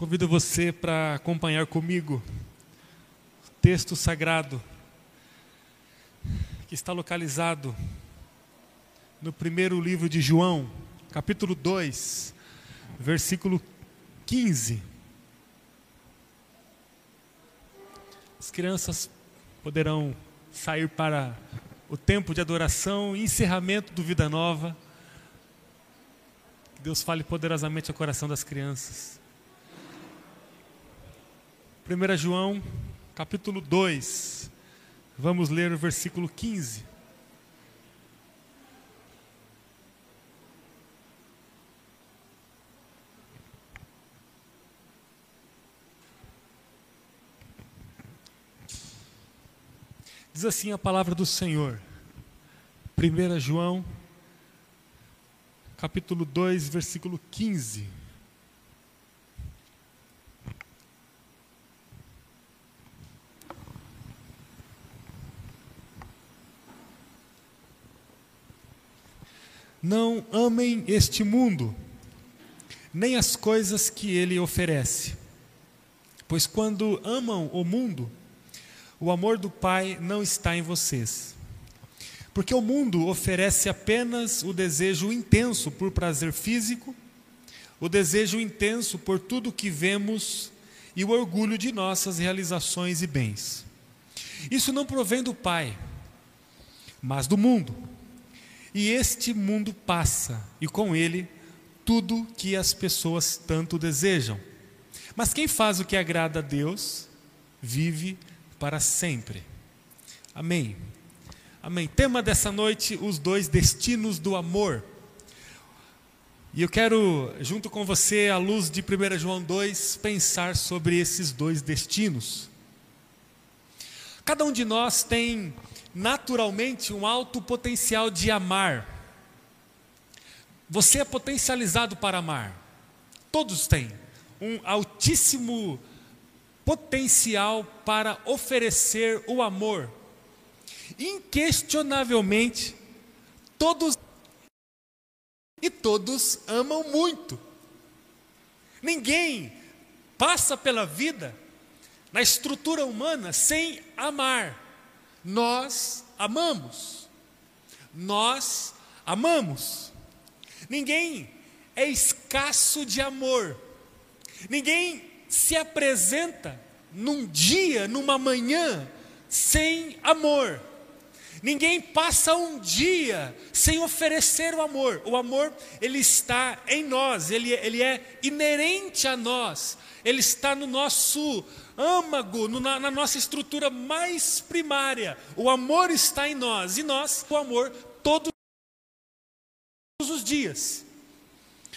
Convido você para acompanhar comigo o texto sagrado que está localizado no primeiro livro de João, capítulo 2, versículo 15. As crianças poderão sair para o tempo de adoração e encerramento do Vida Nova. Que Deus fale poderosamente ao coração das crianças. 1 João, capítulo 2, vamos ler o versículo 15. Diz assim a palavra do Senhor. 1 João, capítulo 2, versículo 15. Não amem este mundo, nem as coisas que ele oferece. Pois quando amam o mundo, o amor do Pai não está em vocês. Porque o mundo oferece apenas o desejo intenso por prazer físico, o desejo intenso por tudo que vemos e o orgulho de nossas realizações e bens. Isso não provém do Pai, mas do mundo. E este mundo passa, e com ele tudo que as pessoas tanto desejam. Mas quem faz o que agrada a Deus, vive para sempre. Amém. Amém. Tema dessa noite: os dois destinos do amor. E eu quero, junto com você, à luz de 1 João 2, pensar sobre esses dois destinos. Cada um de nós tem naturalmente um alto potencial de amar. Você é potencializado para amar. Todos têm um altíssimo potencial para oferecer o amor. Inquestionavelmente, todos e todos amam muito. Ninguém passa pela vida na estrutura humana sem amar. Nós amamos. Nós amamos. Ninguém é escasso de amor. Ninguém se apresenta num dia, numa manhã, sem amor. Ninguém passa um dia sem oferecer o amor. O amor, ele está em nós, ele, ele é inerente a nós, ele está no nosso âmago, no, na, na nossa estrutura mais primária. O amor está em nós e nós, o amor, todos os dias.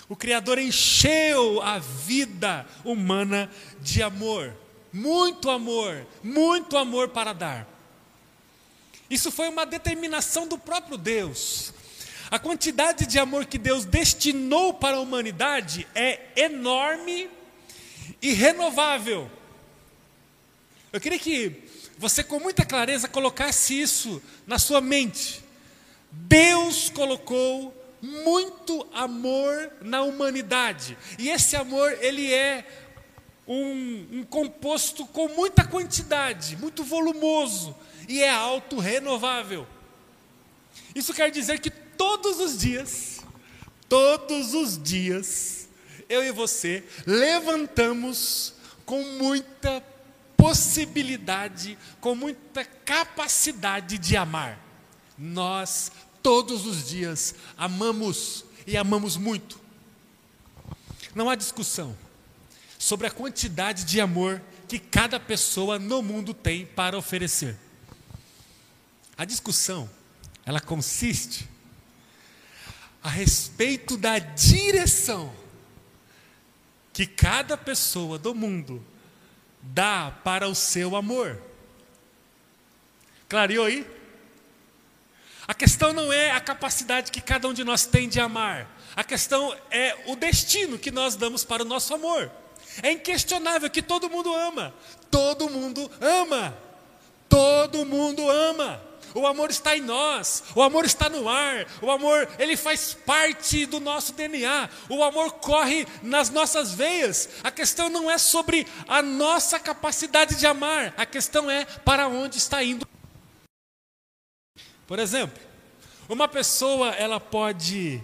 O Criador encheu a vida humana de amor, muito amor, muito amor para dar. Isso foi uma determinação do próprio Deus. A quantidade de amor que Deus destinou para a humanidade é enorme e renovável. Eu queria que você, com muita clareza, colocasse isso na sua mente. Deus colocou muito amor na humanidade, e esse amor, ele é um, um composto com muita quantidade, muito volumoso, e é auto-renovável. Isso quer dizer que todos os dias, todos os dias, eu e você levantamos com muita possibilidade, com muita capacidade de amar. Nós, todos os dias, amamos e amamos muito. Não há discussão sobre a quantidade de amor que cada pessoa no mundo tem para oferecer. A discussão, ela consiste a respeito da direção que cada pessoa do mundo dá para o seu amor. Clareou aí? A questão não é a capacidade que cada um de nós tem de amar, a questão é o destino que nós damos para o nosso amor. É inquestionável que todo mundo ama, todo mundo ama, todo mundo ama. O amor está em nós. O amor está no ar. O amor, ele faz parte do nosso DNA. O amor corre nas nossas veias. A questão não é sobre a nossa capacidade de amar. A questão é para onde está indo. Por exemplo, uma pessoa ela pode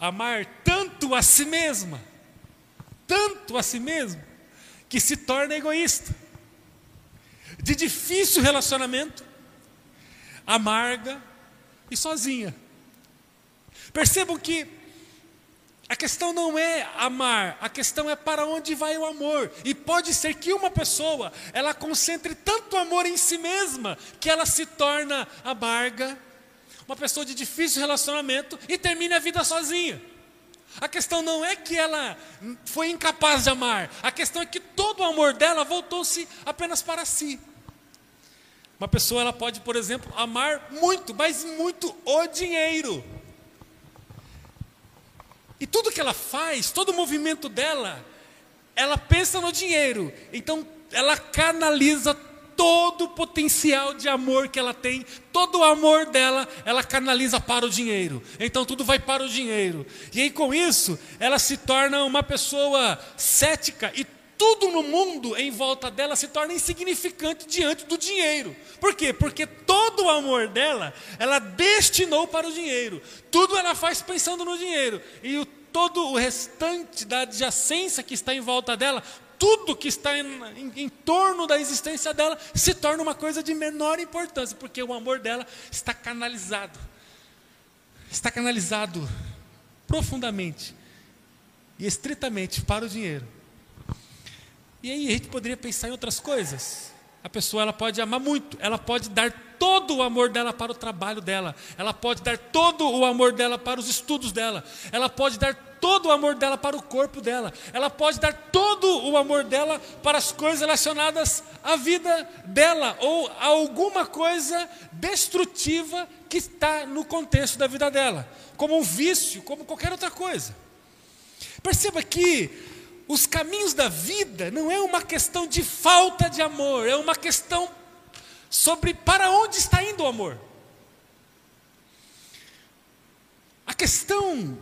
amar tanto a si mesma, tanto a si mesma, que se torna egoísta de difícil relacionamento, amarga e sozinha. Percebam que a questão não é amar, a questão é para onde vai o amor. E pode ser que uma pessoa, ela concentre tanto amor em si mesma, que ela se torna amarga, uma pessoa de difícil relacionamento e termine a vida sozinha. A questão não é que ela foi incapaz de amar, a questão é que todo o amor dela voltou-se apenas para si. Uma pessoa ela pode, por exemplo, amar muito, mas muito o dinheiro. E tudo que ela faz, todo o movimento dela, ela pensa no dinheiro. Então ela canaliza todo o potencial de amor que ela tem, todo o amor dela, ela canaliza para o dinheiro. Então tudo vai para o dinheiro. E aí com isso, ela se torna uma pessoa cética e tudo no mundo em volta dela se torna insignificante diante do dinheiro. Por quê? Porque todo o amor dela, ela destinou para o dinheiro. Tudo ela faz pensando no dinheiro. E o, todo o restante da adjacência que está em volta dela, tudo que está em, em, em torno da existência dela, se torna uma coisa de menor importância, porque o amor dela está canalizado. Está canalizado profundamente e estritamente para o dinheiro. E aí a gente poderia pensar em outras coisas. A pessoa ela pode amar muito, ela pode dar todo o amor dela para o trabalho dela, ela pode dar todo o amor dela para os estudos dela, ela pode dar todo o amor dela para o corpo dela, ela pode dar todo o amor dela para as coisas relacionadas à vida dela ou a alguma coisa destrutiva que está no contexto da vida dela, como um vício, como qualquer outra coisa. Perceba que os caminhos da vida não é uma questão de falta de amor, é uma questão sobre para onde está indo o amor. A questão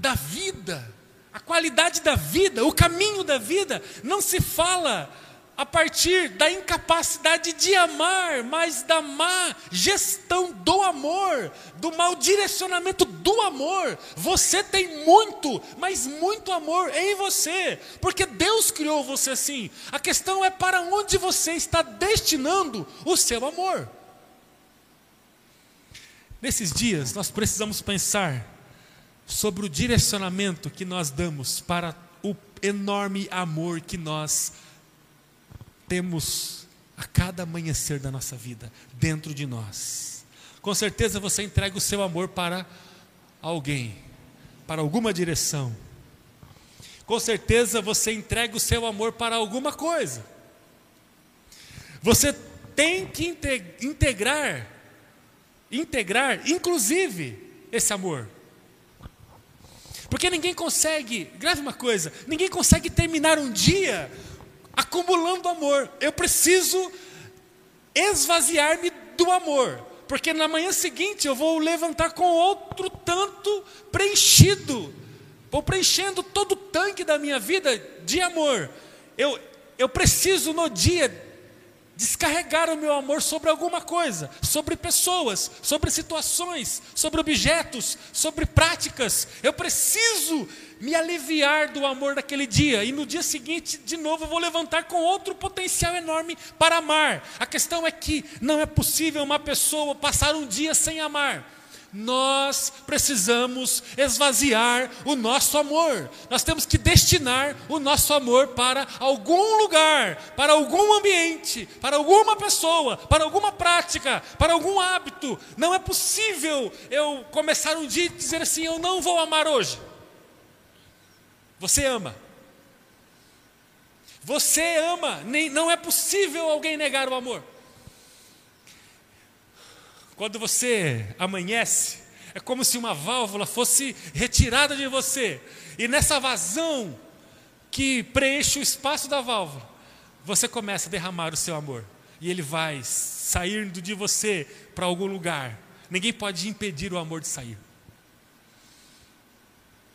da vida, a qualidade da vida, o caminho da vida, não se fala a partir da incapacidade de amar, mas da má gestão do amor, do mau direcionamento do amor. Você tem muito, mas muito amor em você, porque Deus criou você assim. A questão é para onde você está destinando o seu amor. Nesses dias, nós precisamos pensar sobre o direcionamento que nós damos para o enorme amor que nós temos temos a cada amanhecer da nossa vida dentro de nós. Com certeza você entrega o seu amor para alguém, para alguma direção. Com certeza você entrega o seu amor para alguma coisa. Você tem que integrar, integrar, inclusive, esse amor. Porque ninguém consegue, grave uma coisa, ninguém consegue terminar um dia acumulando amor. Eu preciso esvaziar-me do amor, porque na manhã seguinte eu vou levantar com outro tanto preenchido. Vou preenchendo todo o tanque da minha vida de amor. Eu, eu preciso no dia descarregar o meu amor sobre alguma coisa, sobre pessoas, sobre situações, sobre objetos, sobre práticas. Eu preciso me aliviar do amor daquele dia, e no dia seguinte, de novo, eu vou levantar com outro potencial enorme para amar. A questão é que não é possível uma pessoa passar um dia sem amar. Nós precisamos esvaziar o nosso amor. Nós temos que destinar o nosso amor para algum lugar, para algum ambiente, para alguma pessoa, para alguma prática, para algum hábito. Não é possível eu começar um dia e dizer assim: eu não vou amar hoje. Você ama. Você ama, nem, não é possível alguém negar o amor. Quando você amanhece, é como se uma válvula fosse retirada de você, e nessa vazão que preenche o espaço da válvula, você começa a derramar o seu amor. e ele vai sair de você para algum lugar. Ninguém pode impedir o amor de sair.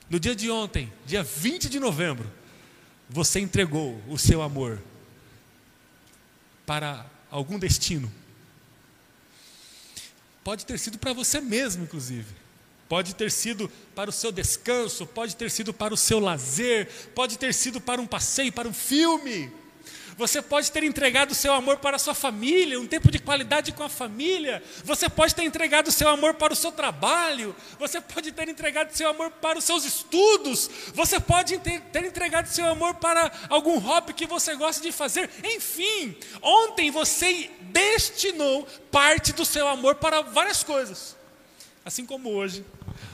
No dia de ontem, dia 20 de novembro, você entregou o seu amor para algum destino. Pode ter sido para você mesmo, inclusive. Pode ter sido para o seu descanso, pode ter sido para o seu lazer, pode ter sido para um passeio, para um filme. Você pode ter entregado o seu amor para a sua família, um tempo de qualidade com a família. Você pode ter entregado o seu amor para o seu trabalho. Você pode ter entregado o seu amor para os seus estudos. Você pode ter entregado o seu amor para algum hobby que você gosta de fazer. Enfim, ontem você destinou parte do seu amor para várias coisas. Assim como hoje,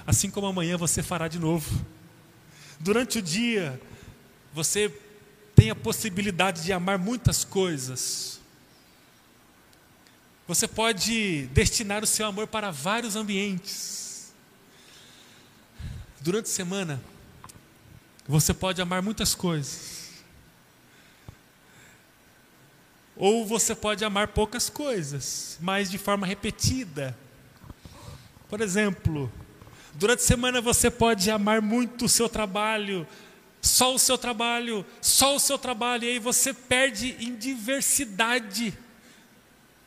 assim como amanhã você fará de novo. Durante o dia, você tem a possibilidade de amar muitas coisas. Você pode destinar o seu amor para vários ambientes. Durante a semana, você pode amar muitas coisas. Ou você pode amar poucas coisas, mas de forma repetida. Por exemplo, durante a semana você pode amar muito o seu trabalho, só o seu trabalho, só o seu trabalho, e aí você perde em diversidade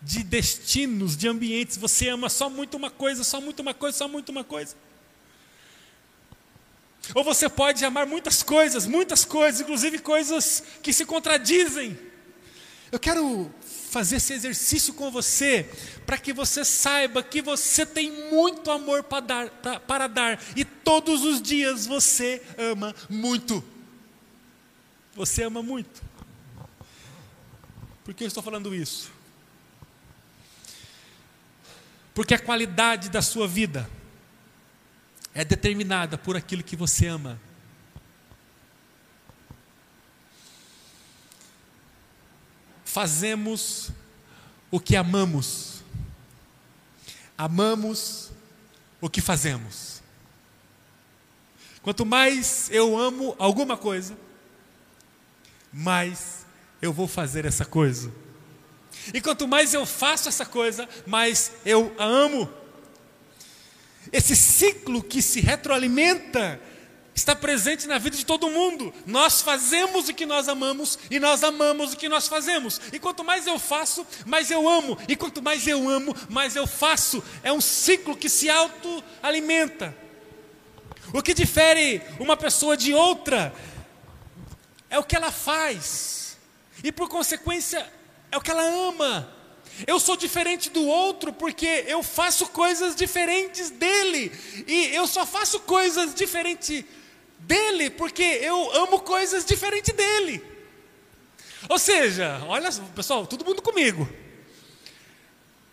de destinos, de ambientes. Você ama só muito uma coisa, só muito uma coisa, só muito uma coisa. Ou você pode amar muitas coisas, muitas coisas, inclusive coisas que se contradizem. Eu quero fazer esse exercício com você, para que você saiba que você tem muito amor para dar, pra, para dar, e todos os dias você ama muito. Você ama muito. Por que eu estou falando isso? Porque a qualidade da sua vida é determinada por aquilo que você ama. Fazemos o que amamos, amamos o que fazemos. Quanto mais eu amo alguma coisa, mais eu vou fazer essa coisa. E quanto mais eu faço essa coisa, mais eu a amo. Esse ciclo que se retroalimenta está presente na vida de todo mundo. Nós fazemos o que nós amamos e nós amamos o que nós fazemos. E quanto mais eu faço, mais eu amo. E quanto mais eu amo, mais eu faço. É um ciclo que se autoalimenta. O que difere uma pessoa de outra é o que ela faz. E por consequência, é o que ela ama. Eu sou diferente do outro porque eu faço coisas diferentes dele. E eu só faço coisas diferentes dele, porque eu amo coisas diferentes dele. Ou seja, olha, pessoal, todo mundo comigo.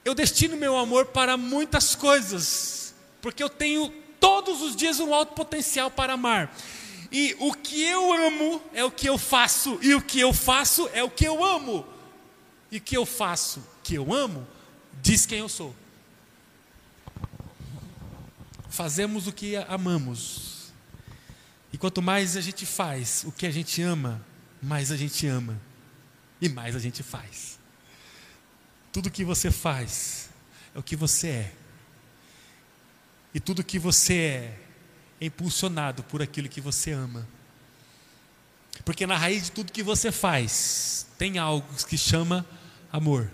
Eu destino meu amor para muitas coisas, porque eu tenho todos os dias um alto potencial para amar. E o que eu amo é o que eu faço, e o que eu faço é o que eu amo. E o que eu faço, que eu amo, diz quem eu sou. Fazemos o que amamos, e quanto mais a gente faz o que a gente ama, mais a gente ama e mais a gente faz. Tudo que você faz é o que você é. E tudo que você é é impulsionado por aquilo que você ama. Porque na raiz de tudo que você faz tem algo que chama amor.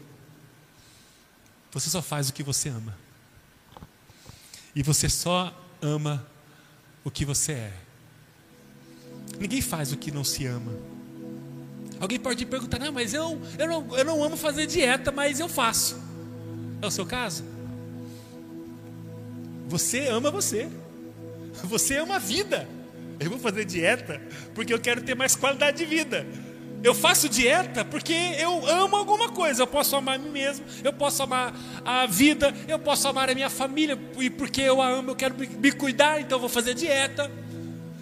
Você só faz o que você ama. E você só ama o que você é. Ninguém faz o que não se ama. Alguém pode perguntar, não, mas eu, eu, não, eu não amo fazer dieta, mas eu faço. É o seu caso? Você ama você. Você ama a vida. Eu vou fazer dieta porque eu quero ter mais qualidade de vida. Eu faço dieta porque eu amo alguma coisa. Eu posso amar a mim mesmo, eu posso amar a vida, eu posso amar a minha família, e porque eu a amo, eu quero me cuidar, então eu vou fazer dieta.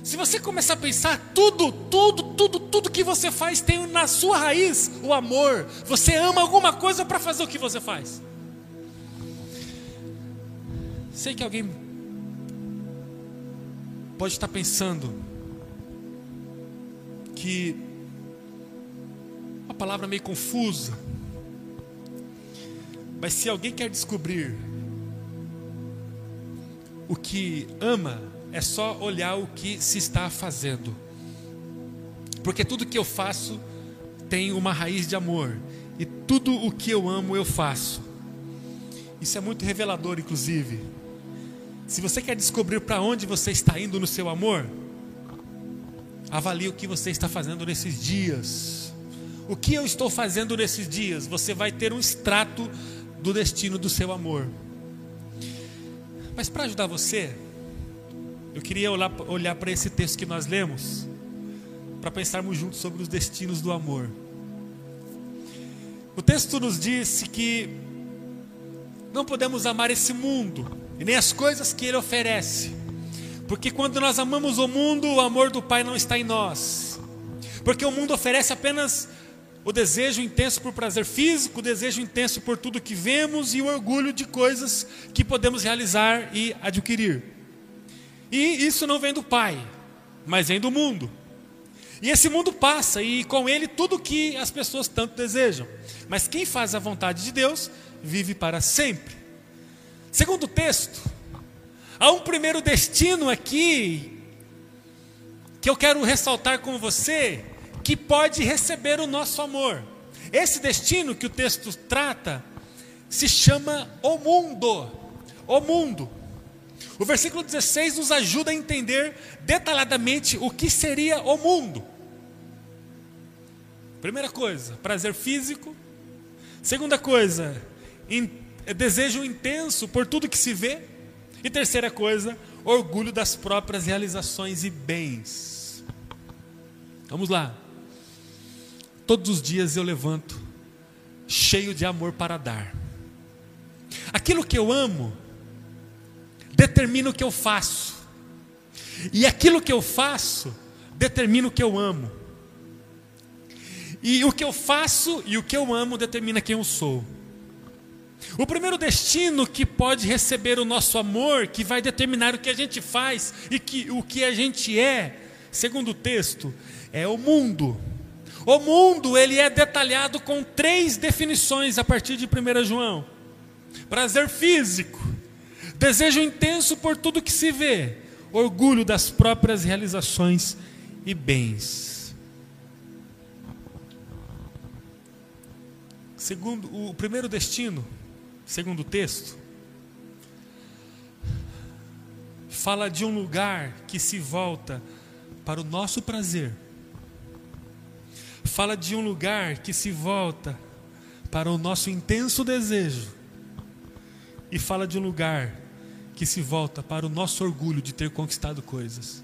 Se você começar a pensar, tudo, tudo, tudo, tudo que você faz tem na sua raiz o amor. Você ama alguma coisa para fazer o que você faz. Sei que alguém pode estar pensando que uma palavra meio confusa, Mas se alguém quer descobrir o que ama, é só olhar o que se está fazendo. Porque tudo que eu faço tem uma raiz de amor. E tudo o que eu amo, eu faço. Isso é muito revelador, inclusive. Se você quer descobrir para onde você está indo no seu amor, avalie o que você está fazendo nesses dias. O que eu estou fazendo nesses dias? Você vai ter um extrato do destino do seu amor. Mas para ajudar você, eu queria olhar para esse texto que nós lemos, para pensarmos juntos sobre os destinos do amor. O texto nos disse que não podemos amar esse mundo e nem as coisas que ele oferece, porque quando nós amamos o mundo, o amor do Pai não está em nós, porque o mundo oferece apenas o desejo intenso por prazer físico, o desejo intenso por tudo que vemos e o orgulho de coisas que podemos realizar e adquirir. E isso não vem do Pai, mas vem do mundo. E esse mundo passa e com ele tudo que as pessoas tanto desejam. Mas quem faz a vontade de Deus vive para sempre. Segundo o texto, há um primeiro destino aqui que eu quero ressaltar com você, que pode receber o nosso amor. Esse destino que o texto trata se chama o mundo. O mundo. O versículo 16 nos ajuda a entender detalhadamente o que seria o mundo. Primeira coisa, prazer físico. Segunda coisa, in, desejo intenso por tudo que se vê. E terceira coisa, orgulho das próprias realizações e bens. Vamos lá. Todos os dias eu levanto cheio de amor para dar. Aquilo que eu amo determina o que eu faço. E aquilo que eu faço determina o que eu amo. E o que eu faço e o que eu amo determina quem eu sou. O primeiro destino que pode receber o nosso amor, que vai determinar o que a gente faz e que, o que a gente é, segundo o texto, é o mundo. O mundo ele é detalhado com três definições a partir de 1 João: prazer físico, desejo intenso por tudo que se vê, orgulho das próprias realizações e bens. Segundo o primeiro destino, segundo o texto, fala de um lugar que se volta para o nosso prazer. Fala de um lugar que se volta para o nosso intenso desejo. E fala de um lugar que se volta para o nosso orgulho de ter conquistado coisas.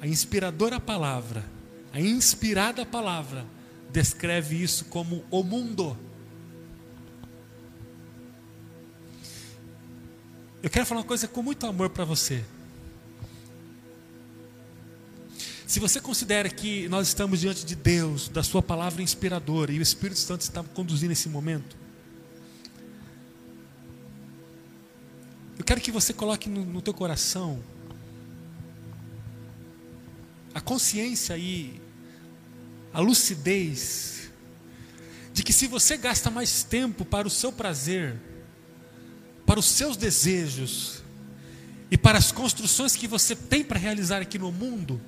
A inspiradora palavra, a inspirada palavra, descreve isso como o mundo. Eu quero falar uma coisa com muito amor para você. Se você considera que nós estamos diante de Deus, da Sua palavra inspiradora, e o Espírito Santo está conduzindo esse momento, quero que você coloque no, no teu coração a consciência e a lucidez de que se você gasta mais tempo para o seu prazer, para os seus desejos e para as construções que você tem para realizar aqui no mundo,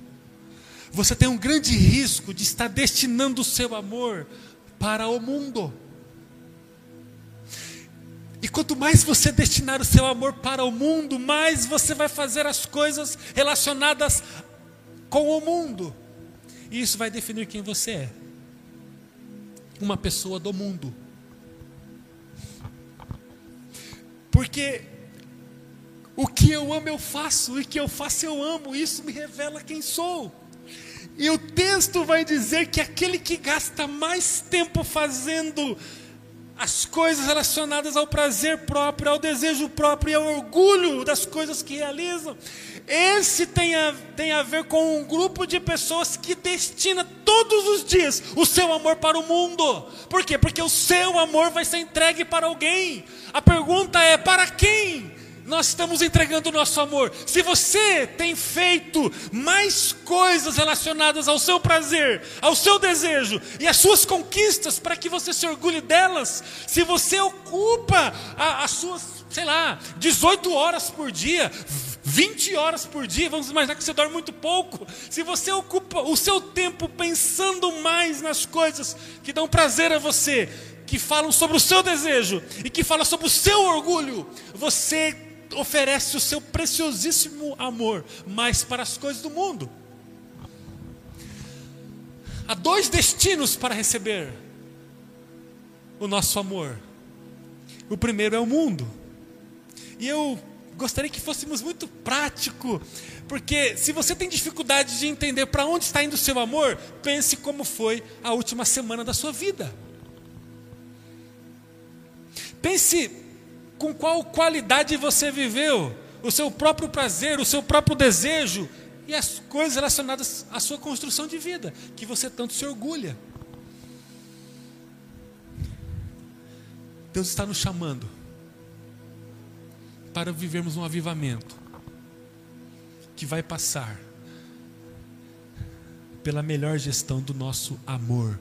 você tem um grande risco de estar destinando o seu amor para o mundo. E quanto mais você destinar o seu amor para o mundo, mais você vai fazer as coisas relacionadas com o mundo. E isso vai definir quem você é. Uma pessoa do mundo. Porque o que eu amo eu faço, e o que eu faço eu amo, isso me revela quem sou. E o texto vai dizer que aquele que gasta mais tempo fazendo as coisas relacionadas ao prazer próprio, ao desejo próprio e ao orgulho das coisas que realizam, esse tem a, tem a ver com um grupo de pessoas que destina todos os dias o seu amor para o mundo. Por quê? Porque o seu amor vai ser entregue para alguém. A pergunta é: para quem? Nós estamos entregando o nosso amor. Se você tem feito mais coisas relacionadas ao seu prazer, ao seu desejo e às suas conquistas para que você se orgulhe delas, se você ocupa as suas, sei lá, 18 horas por dia, 20 horas por dia, vamos imaginar que você dorme muito pouco. Se você ocupa o seu tempo pensando mais nas coisas que dão prazer a você, que falam sobre o seu desejo e que falam sobre o seu orgulho, você oferece o seu preciosíssimo amor mais para as coisas do mundo. Há dois destinos para receber o nosso amor. O primeiro é o mundo. E eu gostaria que fôssemos muito prático, porque se você tem dificuldade de entender para onde está indo o seu amor, pense como foi a última semana da sua vida. Pense com qual qualidade você viveu, o seu próprio prazer, o seu próprio desejo e as coisas relacionadas à sua construção de vida, que você tanto se orgulha. Deus está nos chamando para vivermos um avivamento que vai passar pela melhor gestão do nosso amor.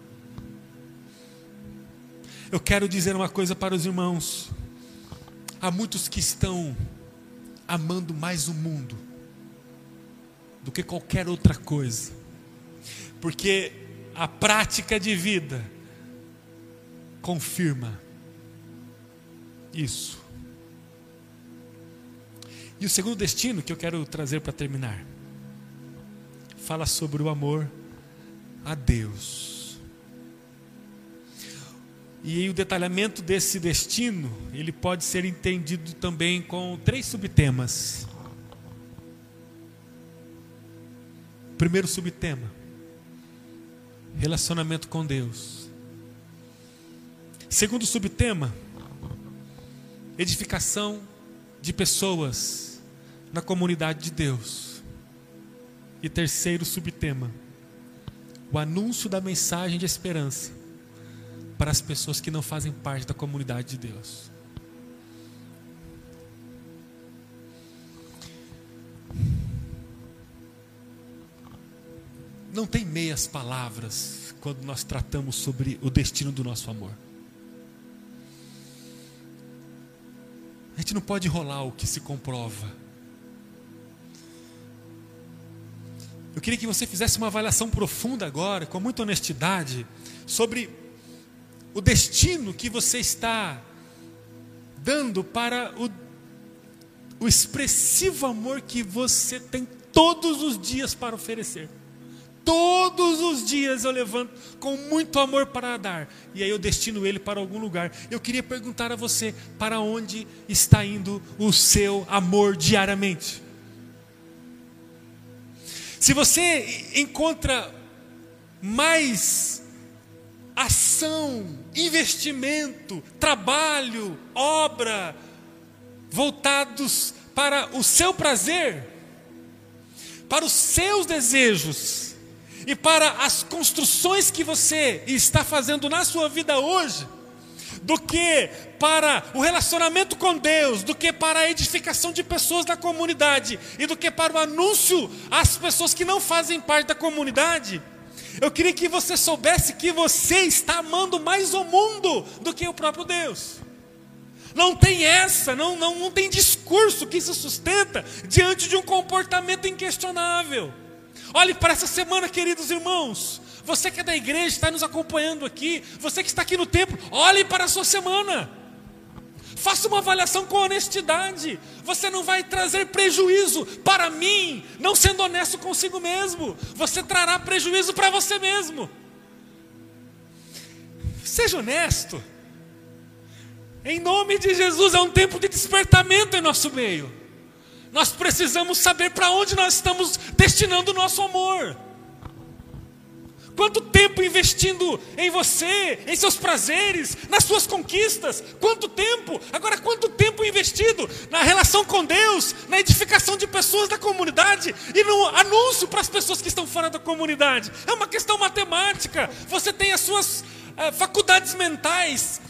Eu quero dizer uma coisa para os irmãos. Há muitos que estão amando mais o mundo do que qualquer outra coisa, porque a prática de vida confirma isso. E o segundo destino que eu quero trazer para terminar fala sobre o amor a Deus. E o detalhamento desse destino, ele pode ser entendido também com três subtemas. Primeiro subtema: relacionamento com Deus. Segundo subtema: edificação de pessoas na comunidade de Deus. E terceiro subtema: o anúncio da mensagem de esperança para as pessoas que não fazem parte da comunidade de Deus. Não tem meias palavras quando nós tratamos sobre o destino do nosso amor. A gente não pode rolar o que se comprova. Eu queria que você fizesse uma avaliação profunda agora, com muita honestidade, sobre o destino que você está dando para o, o expressivo amor que você tem todos os dias para oferecer. Todos os dias eu levanto com muito amor para dar, e aí eu destino ele para algum lugar. Eu queria perguntar a você: para onde está indo o seu amor diariamente? Se você encontra mais ação, investimento, trabalho, obra voltados para o seu prazer, para os seus desejos e para as construções que você está fazendo na sua vida hoje, do que para o relacionamento com Deus, do que para a edificação de pessoas da comunidade e do que para o anúncio às pessoas que não fazem parte da comunidade. Eu queria que você soubesse que você está amando mais o mundo do que o próprio Deus. Não tem essa, não, não, não tem discurso que se sustenta diante de um comportamento inquestionável. Olhe para essa semana, queridos irmãos. Você que é da igreja, está nos acompanhando aqui, você que está aqui no templo, olhe para a sua semana. Faça uma avaliação com honestidade. Você não vai trazer prejuízo para mim, não sendo honesto consigo mesmo. Você trará prejuízo para você mesmo. Seja honesto. Em nome de Jesus, é um tempo de despertamento em nosso meio. Nós precisamos saber para onde nós estamos destinando o nosso amor. Quanto tempo investindo em você, em seus prazeres, nas suas conquistas? Quanto tempo? Agora, quanto tempo investido na relação com Deus, na edificação de pessoas da comunidade e no anúncio para as pessoas que estão fora da comunidade? É uma questão matemática. Você tem as suas é, faculdades mentais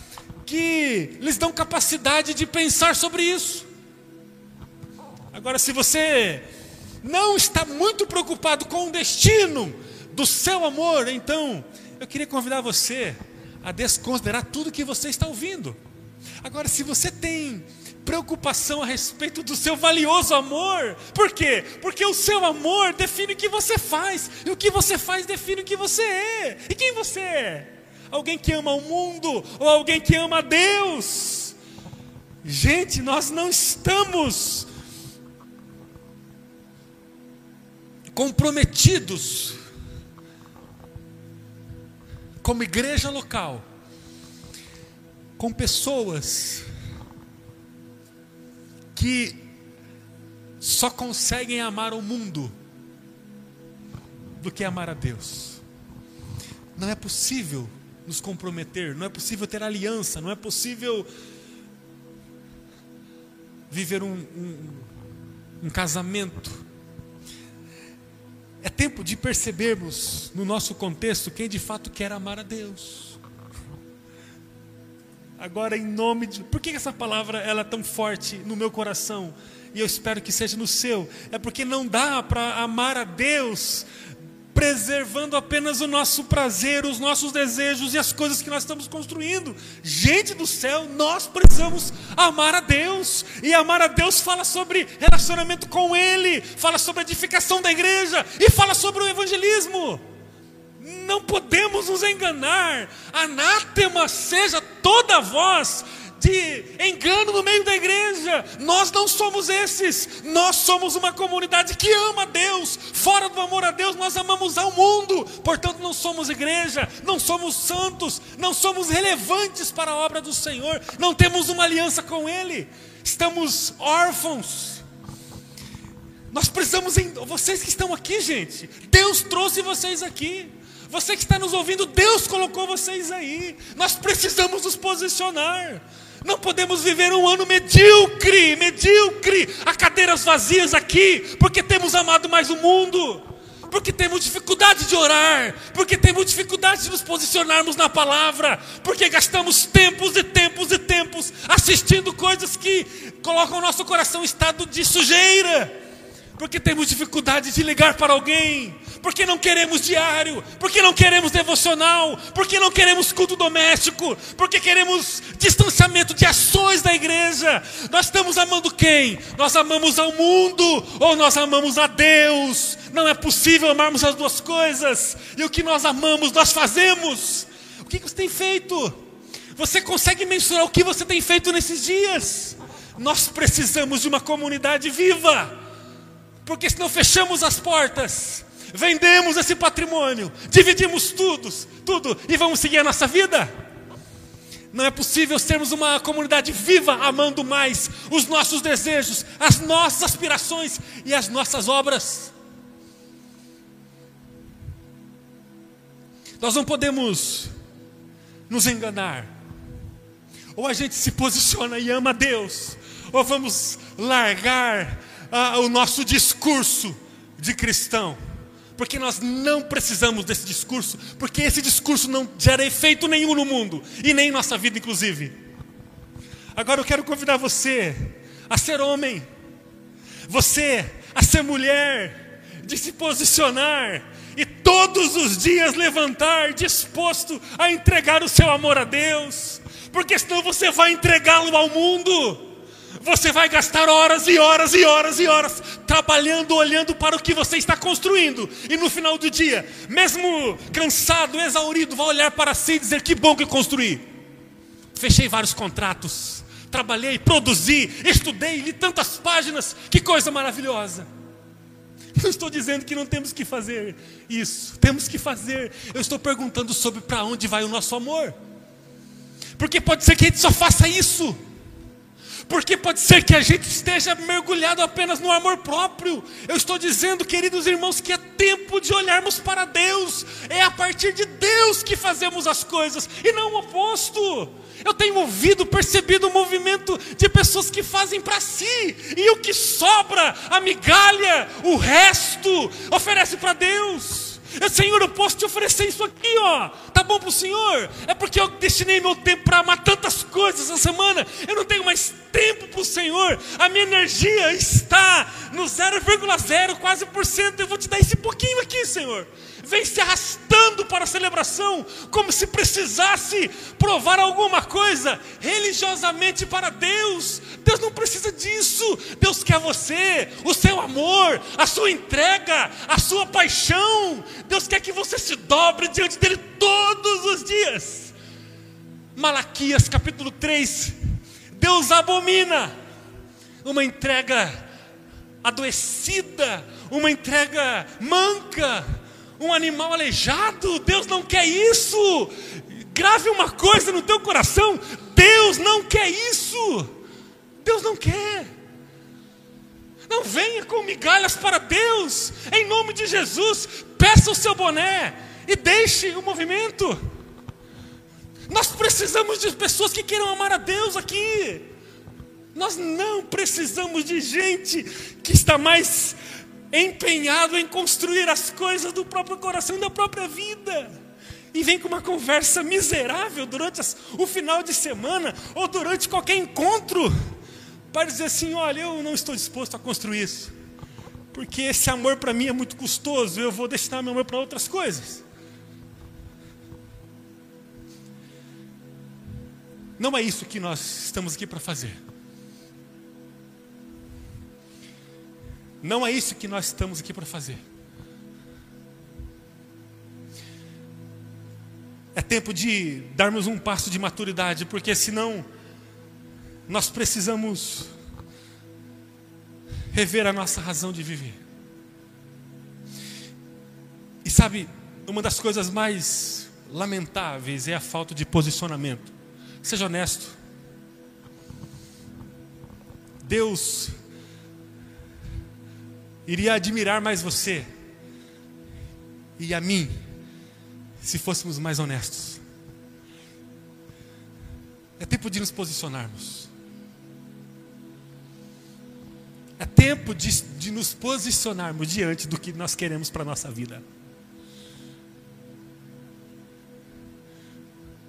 que lhes dão capacidade de pensar sobre isso. Agora, se você não está muito preocupado com o destino do seu amor, então eu queria convidar você a desconsiderar tudo que você está ouvindo. Agora, se você tem preocupação a respeito do seu valioso amor. Por quê? Porque o seu amor define o que você faz, e o que você faz define o que você é. E quem você é? Alguém que ama o mundo ou alguém que ama Deus? Gente, nós não estamos comprometidos como igreja local com pessoas que só conseguem amar o mundo do que amar a Deus. Não é possível nos comprometer, não é possível ter aliança, não é possível viver um, um, um casamento. Tempo de percebermos no nosso contexto quem de fato quer amar a Deus. Agora, em nome de. Por que essa palavra ela é tão forte no meu coração? E eu espero que seja no seu. É porque não dá para amar a Deus preservando apenas o nosso prazer, os nossos desejos e as coisas que nós estamos construindo. Gente do céu, nós precisamos amar a Deus. E amar a Deus fala sobre relacionamento com Ele, fala sobre a edificação da igreja e fala sobre o evangelismo. Não podemos nos enganar. Anátema seja toda voz de engano no meio da igreja. Nós não somos esses. Nós somos uma comunidade que ama a Deus. Fora do amor a Deus, nós amamos ao mundo. Portanto, não somos igreja, não somos santos, não somos relevantes para a obra do Senhor. Não temos uma aliança com Ele. Estamos órfãos. Nós precisamos, vocês que estão aqui, gente, Deus trouxe vocês aqui. Você que está nos ouvindo, Deus colocou vocês aí. Nós precisamos nos posicionar. Não podemos viver um ano medíocre, medíocre, a cadeiras vazias aqui, porque temos amado mais o mundo, porque temos dificuldade de orar, porque temos dificuldade de nos posicionarmos na palavra, porque gastamos tempos e tempos e tempos assistindo coisas que colocam o nosso coração em estado de sujeira porque temos dificuldade de ligar para alguém, porque não queremos diário, porque não queremos devocional, porque não queremos culto doméstico, porque queremos distanciamento de ações da igreja. Nós estamos amando quem? Nós amamos ao mundo ou nós amamos a Deus? Não é possível amarmos as duas coisas, e o que nós amamos, nós fazemos. O que você tem feito? Você consegue mensurar o que você tem feito nesses dias? Nós precisamos de uma comunidade viva porque senão fechamos as portas, vendemos esse patrimônio, dividimos tudo, tudo e vamos seguir a nossa vida. Não é possível sermos uma comunidade viva, amando mais os nossos desejos, as nossas aspirações e as nossas obras. Nós não podemos nos enganar. Ou a gente se posiciona e ama Deus, ou vamos largar ah, o nosso discurso de cristão. Porque nós não precisamos desse discurso, porque esse discurso não gera efeito nenhum no mundo, e nem em nossa vida, inclusive. Agora eu quero convidar você a ser homem, você a ser mulher, de se posicionar e todos os dias levantar disposto a entregar o seu amor a Deus, porque senão você vai entregá-lo ao mundo. Você vai gastar horas e horas e horas e horas trabalhando, olhando para o que você está construindo, e no final do dia, mesmo cansado, exaurido, vai olhar para si e dizer: Que bom que construí. Fechei vários contratos, trabalhei, produzi, estudei, li tantas páginas, que coisa maravilhosa. Eu estou dizendo que não temos que fazer isso, temos que fazer. Eu estou perguntando sobre para onde vai o nosso amor, porque pode ser que a gente só faça isso porque pode ser que a gente esteja mergulhado apenas no amor próprio. Eu estou dizendo, queridos irmãos, que é tempo de olharmos para Deus, é a partir de Deus que fazemos as coisas, e não o oposto. Eu tenho ouvido, percebido o movimento de pessoas que fazem para si, e o que sobra, a migalha, o resto, oferece para Deus. Senhor, eu posso te oferecer isso aqui, ó. Tá bom para o Senhor? É porque eu destinei meu tempo para amar tantas coisas essa semana. Eu não tenho mais tempo para o Senhor. A minha energia está no 0,0 quase por cento. Eu vou te dar esse pouquinho aqui, Senhor vem se arrastando para a celebração, como se precisasse provar alguma coisa religiosamente para Deus. Deus não precisa disso. Deus quer você, o seu amor, a sua entrega, a sua paixão. Deus quer que você se dobre diante dele todos os dias. Malaquias capítulo 3. Deus abomina uma entrega adoecida, uma entrega manca, um animal aleijado. Deus não quer isso. Grave uma coisa no teu coração: Deus não quer isso. Deus não quer. Não venha com migalhas para Deus, em nome de Jesus. Peça o seu boné e deixe o movimento. Nós precisamos de pessoas que queiram amar a Deus aqui. Nós não precisamos de gente que está mais empenhado em construir as coisas do próprio coração, da própria vida. E vem com uma conversa miserável durante as, o final de semana ou durante qualquer encontro, para dizer assim: olha, eu não estou disposto a construir isso, porque esse amor para mim é muito custoso, eu vou destinar meu amor para outras coisas. Não é isso que nós estamos aqui para fazer. Não é isso que nós estamos aqui para fazer. É tempo de darmos um passo de maturidade, porque senão nós precisamos rever a nossa razão de viver. E sabe, uma das coisas mais lamentáveis é a falta de posicionamento. Seja honesto. Deus iria admirar mais você e a mim se fôssemos mais honestos. É tempo de nos posicionarmos. É tempo de, de nos posicionarmos diante do que nós queremos para a nossa vida.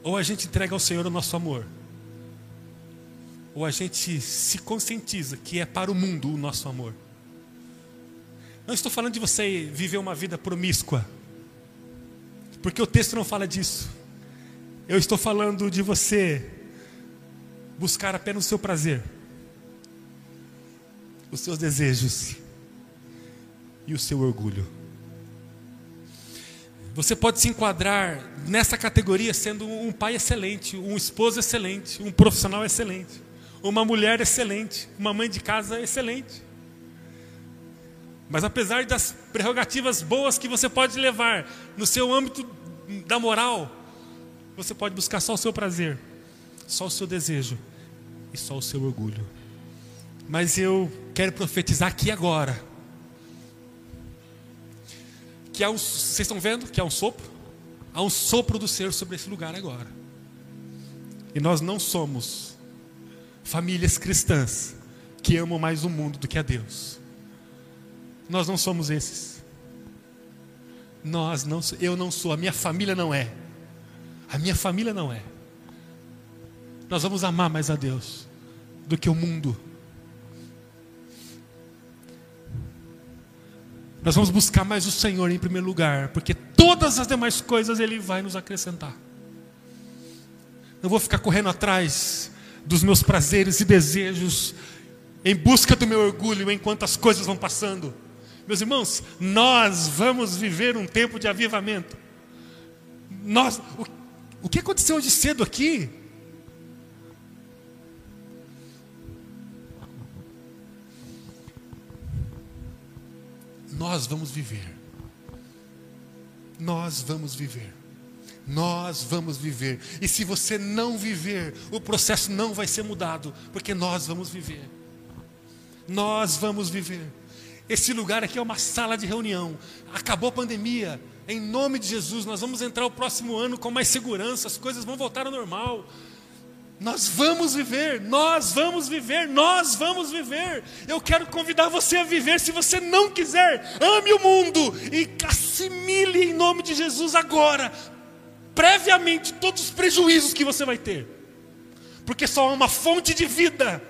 Ou a gente entrega ao Senhor o nosso amor, ou a gente se conscientiza que é para o mundo o nosso amor. Não estou falando de você viver uma vida promíscua, porque o texto não fala disso. Eu estou falando de você buscar apenas o seu prazer, os seus desejos e o seu orgulho. Você pode se enquadrar nessa categoria sendo um pai excelente, um esposo excelente, um profissional excelente, uma mulher excelente, uma mãe de casa excelente. Mas apesar das prerrogativas boas que você pode levar no seu âmbito da moral, você pode buscar só o seu prazer, só o seu desejo e só o seu orgulho. Mas eu quero profetizar aqui agora. Que há um, vocês estão vendo que há um sopro? Há um sopro do Senhor sobre esse lugar agora. E nós não somos famílias cristãs que amam mais o mundo do que a Deus. Nós não somos esses. Nós não, eu não sou, a minha família não é. A minha família não é. Nós vamos amar mais a Deus do que o mundo. Nós vamos buscar mais o Senhor em primeiro lugar, porque todas as demais coisas Ele vai nos acrescentar. Não vou ficar correndo atrás dos meus prazeres e desejos, em busca do meu orgulho, enquanto as coisas vão passando. Meus irmãos, nós vamos viver um tempo de avivamento. Nós, o, o que aconteceu hoje cedo aqui? Nós vamos viver. Nós vamos viver. Nós vamos viver. E se você não viver, o processo não vai ser mudado, porque nós vamos viver. Nós vamos viver. Esse lugar aqui é uma sala de reunião. Acabou a pandemia. Em nome de Jesus, nós vamos entrar o próximo ano com mais segurança, as coisas vão voltar ao normal. Nós vamos viver, nós vamos viver, nós vamos viver. Eu quero convidar você a viver. Se você não quiser, ame o mundo e assimile em nome de Jesus agora, previamente, todos os prejuízos que você vai ter. Porque só há uma fonte de vida,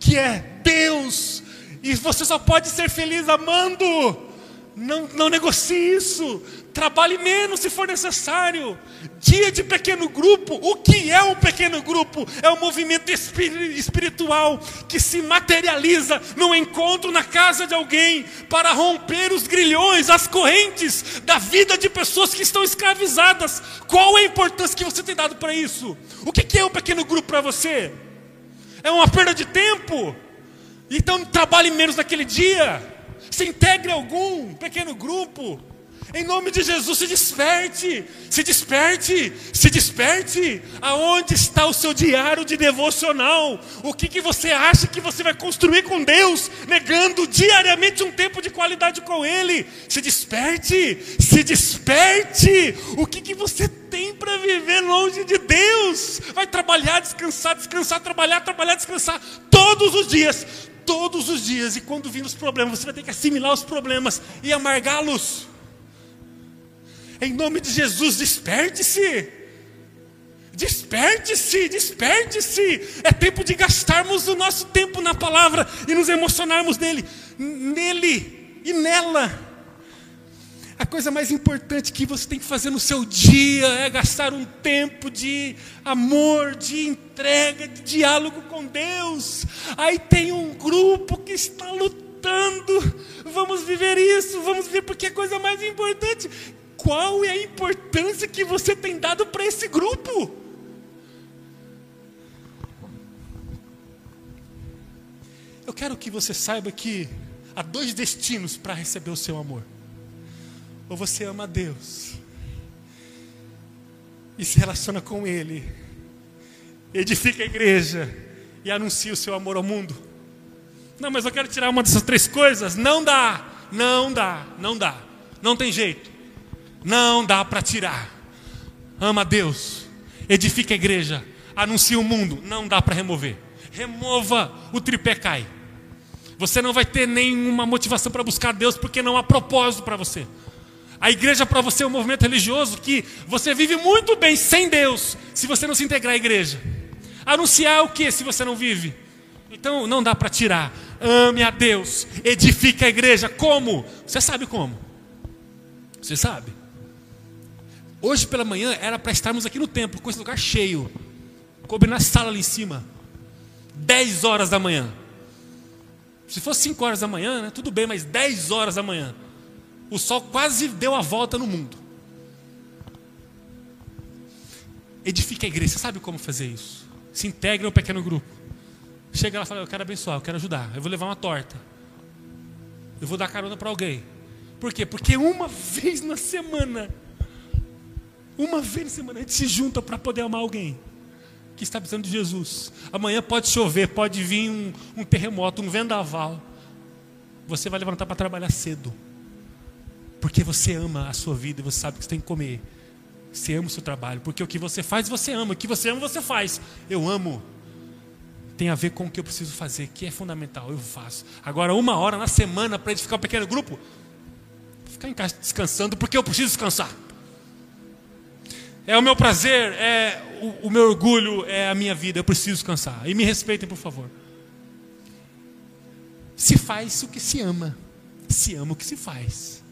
que é Deus, e você só pode ser feliz amando. Não, não negocie isso. Trabalhe menos se for necessário. Dia de pequeno grupo. O que é um pequeno grupo? É um movimento espiritual que se materializa no encontro na casa de alguém para romper os grilhões, as correntes da vida de pessoas que estão escravizadas. Qual é a importância que você tem dado para isso? O que é um pequeno grupo para você? É uma perda de tempo? Então trabalhe menos naquele dia. Se integre algum pequeno grupo. Em nome de Jesus, se desperte, se desperte, se desperte. Aonde está o seu diário de devocional? O que, que você acha que você vai construir com Deus, negando diariamente um tempo de qualidade com Ele? Se desperte, se desperte. O que, que você tem para viver longe de Deus? Vai trabalhar, descansar, descansar, trabalhar, trabalhar, descansar todos os dias todos os dias, e quando vir os problemas, você vai ter que assimilar os problemas e amargá-los. Em nome de Jesus, desperte-se. Desperte-se, desperte-se. É tempo de gastarmos o nosso tempo na palavra e nos emocionarmos nele, nele e nela. Coisa mais importante que você tem que fazer no seu dia é gastar um tempo de amor, de entrega, de diálogo com Deus. Aí tem um grupo que está lutando. Vamos viver isso, vamos ver porque é a coisa mais importante. Qual é a importância que você tem dado para esse grupo? Eu quero que você saiba que há dois destinos para receber o seu amor. Ou você ama Deus e se relaciona com Ele, edifica a igreja e anuncia o seu amor ao mundo. Não, mas eu quero tirar uma dessas três coisas. Não dá, não dá, não dá, não tem jeito, não dá para tirar. Ama Deus, edifica a igreja, anuncia o mundo. Não dá para remover. Remova, o tripé cai. Você não vai ter nenhuma motivação para buscar Deus porque não há propósito para você. A igreja para você é um movimento religioso que você vive muito bem sem Deus, se você não se integrar à igreja. Anunciar o que se você não vive? Então não dá para tirar. Ame a Deus, edifique a igreja. Como? Você sabe como? Você sabe? Hoje pela manhã era para estarmos aqui no templo, com esse lugar cheio. Coube na sala ali em cima. 10 horas da manhã. Se fosse 5 horas da manhã, né, tudo bem, mas 10 horas da manhã o sol quase deu a volta no mundo. Edifique a igreja. Você sabe como fazer isso? Se integre um pequeno grupo. Chega lá e fala: Eu quero abençoar, eu quero ajudar. Eu vou levar uma torta. Eu vou dar carona para alguém. Por quê? Porque uma vez na semana, uma vez na semana, a gente se junta para poder amar alguém que está precisando de Jesus. Amanhã pode chover, pode vir um, um terremoto, um vendaval. Você vai levantar para trabalhar cedo. Porque você ama a sua vida e você sabe que você tem que comer. Você ama o seu trabalho. Porque o que você faz, você ama. O que você ama, você faz. Eu amo. Tem a ver com o que eu preciso fazer, que é fundamental. Eu faço. Agora, uma hora na semana para edificar um pequeno grupo. Ficar em casa descansando, porque eu preciso descansar. É o meu prazer, é o, o meu orgulho, é a minha vida. Eu preciso descansar. E me respeitem, por favor. Se faz o que se ama. Se ama o que se faz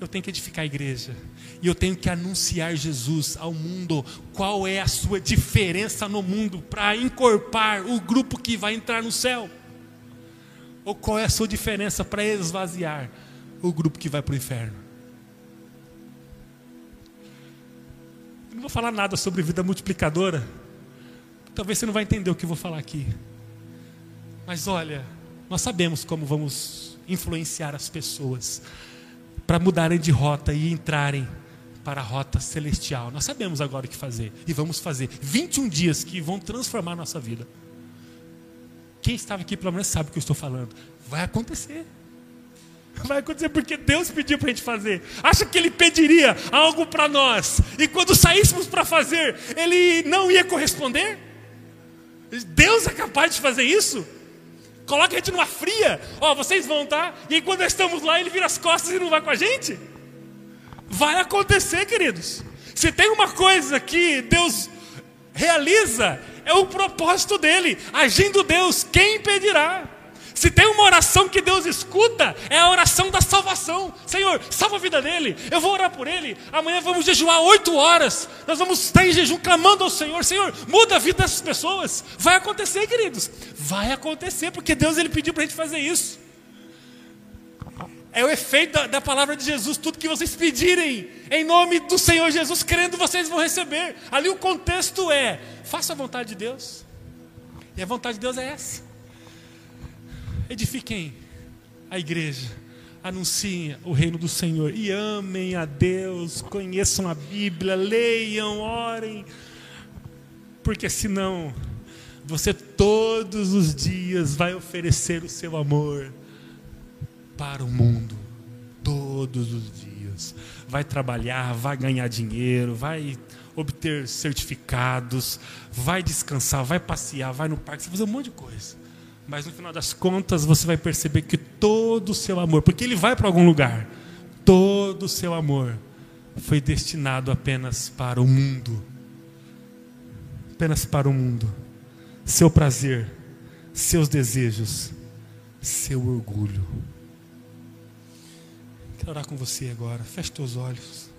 eu tenho que edificar a igreja. E eu tenho que anunciar Jesus ao mundo. Qual é a sua diferença no mundo para encorpar o grupo que vai entrar no céu? Ou qual é a sua diferença para esvaziar o grupo que vai para o inferno? Eu não vou falar nada sobre vida multiplicadora. Talvez você não vai entender o que eu vou falar aqui. Mas olha, nós sabemos como vamos influenciar as pessoas para mudarem de rota e entrarem para a rota celestial. Nós sabemos agora o que fazer e vamos fazer 21 dias que vão transformar nossa vida. Quem estava aqui pelo menos sabe o que eu estou falando. Vai acontecer. Vai acontecer porque Deus pediu para a gente fazer. Acha que Ele pediria algo para nós e quando saíssemos para fazer, Ele não ia corresponder? Deus é capaz de fazer isso? Coloca a gente numa fria. Ó, vocês vão, tá? E aí quando nós estamos lá, ele vira as costas e não vai com a gente? Vai acontecer, queridos. Se tem uma coisa que Deus realiza, é o propósito dele. Agindo Deus, quem impedirá? Se tem uma oração que Deus escuta, é a oração da salvação. Senhor, salva a vida dele. Eu vou orar por ele. Amanhã vamos jejuar oito horas. Nós vamos estar em jejum clamando ao Senhor. Senhor, muda a vida dessas pessoas. Vai acontecer, queridos. Vai acontecer, porque Deus ele pediu para a gente fazer isso. É o efeito da, da, palavra de Jesus. Tudo que vocês pedirem em nome do Senhor Jesus, crendo, vocês vão receber. Ali o contexto é: faça a vontade de Deus. E a vontade de Deus é essa. Edifiquem a igreja, anunciem o reino do Senhor. E amem a Deus, conheçam a Bíblia, leiam, orem, porque senão você todos os dias vai oferecer o seu amor para o mundo, todos os dias. Vai trabalhar, vai ganhar dinheiro, vai obter certificados, vai descansar, vai passear, vai no parque, vai fazer um monte de coisa. Mas no final das contas você vai perceber que todo o seu amor, porque ele vai para algum lugar, todo o seu amor foi destinado apenas para o mundo. Apenas para o mundo. Seu prazer, seus desejos, seu orgulho. Quero orar com você agora. Feche teus olhos.